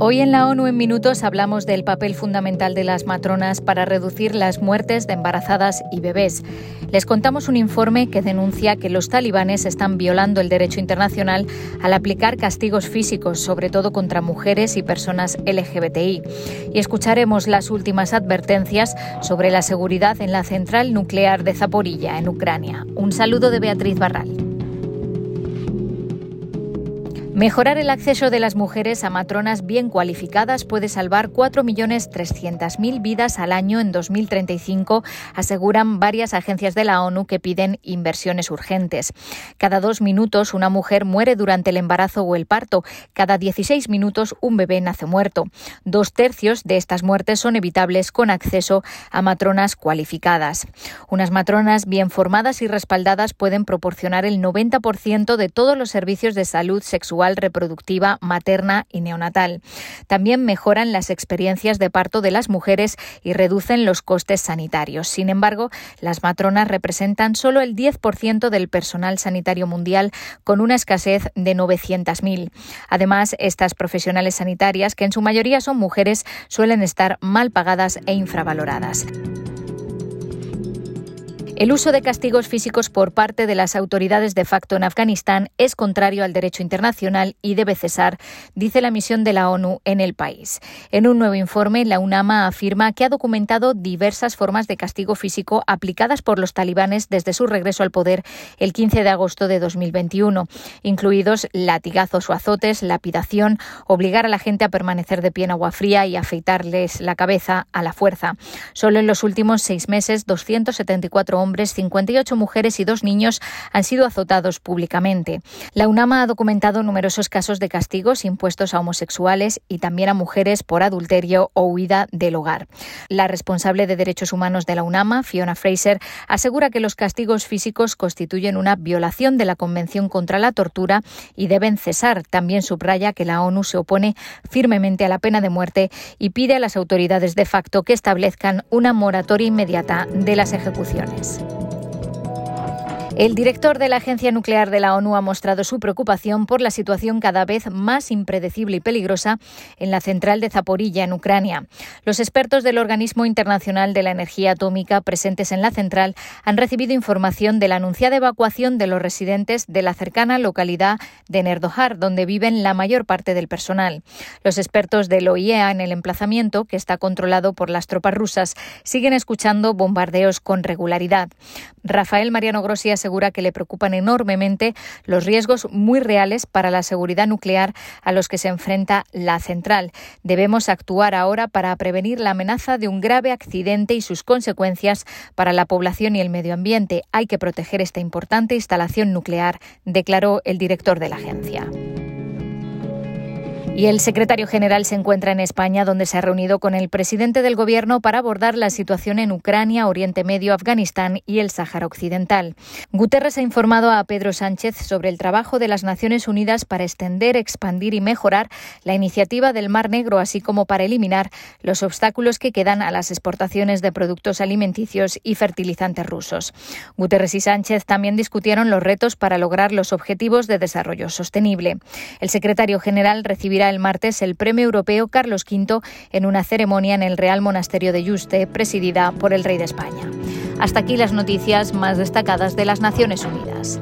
Hoy en la ONU en Minutos hablamos del papel fundamental de las matronas para reducir las muertes de embarazadas y bebés. Les contamos un informe que denuncia que los talibanes están violando el derecho internacional al aplicar castigos físicos, sobre todo contra mujeres y personas LGBTI. Y escucharemos las últimas advertencias sobre la seguridad en la central nuclear de Zaporilla, en Ucrania. Un saludo de Beatriz Barral. Mejorar el acceso de las mujeres a matronas bien cualificadas puede salvar 4.300.000 vidas al año en 2035, aseguran varias agencias de la ONU que piden inversiones urgentes. Cada dos minutos una mujer muere durante el embarazo o el parto. Cada 16 minutos un bebé nace muerto. Dos tercios de estas muertes son evitables con acceso a matronas cualificadas. Unas matronas bien formadas y respaldadas pueden proporcionar el 90% de todos los servicios de salud sexual reproductiva, materna y neonatal. También mejoran las experiencias de parto de las mujeres y reducen los costes sanitarios. Sin embargo, las matronas representan solo el 10% del personal sanitario mundial, con una escasez de 900.000. Además, estas profesionales sanitarias, que en su mayoría son mujeres, suelen estar mal pagadas e infravaloradas. El uso de castigos físicos por parte de las autoridades de facto en Afganistán es contrario al derecho internacional y debe cesar, dice la misión de la ONU en el país. En un nuevo informe, la UNAMA afirma que ha documentado diversas formas de castigo físico aplicadas por los talibanes desde su regreso al poder el 15 de agosto de 2021, incluidos latigazos o azotes, lapidación, obligar a la gente a permanecer de pie en agua fría y afeitarles la cabeza a la fuerza. Solo en los últimos seis meses, 274 hombres hombres, 58 mujeres y dos niños han sido azotados públicamente. La UNAMA ha documentado numerosos casos de castigos impuestos a homosexuales y también a mujeres por adulterio o huida del hogar. La responsable de derechos humanos de la UNAMA, Fiona Fraser, asegura que los castigos físicos constituyen una violación de la Convención contra la Tortura y deben cesar. También subraya que la ONU se opone firmemente a la pena de muerte y pide a las autoridades de facto que establezcan una moratoria inmediata de las ejecuciones. podcast. El director de la Agencia Nuclear de la ONU ha mostrado su preocupación por la situación cada vez más impredecible y peligrosa en la central de Zaporilla, en Ucrania. Los expertos del Organismo Internacional de la Energía Atómica presentes en la central han recibido información de la anunciada evacuación de los residentes de la cercana localidad de Nerdohar, donde viven la mayor parte del personal. Los expertos del OIEA en el emplazamiento, que está controlado por las tropas rusas, siguen escuchando bombardeos con regularidad. Rafael Mariano Grossi que le preocupan enormemente los riesgos muy reales para la seguridad nuclear a los que se enfrenta la central. Debemos actuar ahora para prevenir la amenaza de un grave accidente y sus consecuencias para la población y el medio ambiente. Hay que proteger esta importante instalación nuclear, declaró el director de la agencia. Y el secretario general se encuentra en España, donde se ha reunido con el presidente del Gobierno para abordar la situación en Ucrania, Oriente Medio, Afganistán y el Sáhara Occidental. Guterres ha informado a Pedro Sánchez sobre el trabajo de las Naciones Unidas para extender, expandir y mejorar la iniciativa del Mar Negro, así como para eliminar los obstáculos que quedan a las exportaciones de productos alimenticios y fertilizantes rusos. Guterres y Sánchez también discutieron los retos para lograr los objetivos de desarrollo sostenible. El secretario general el martes el Premio Europeo Carlos V en una ceremonia en el Real Monasterio de Yuste, presidida por el Rey de España. Hasta aquí las noticias más destacadas de las Naciones Unidas.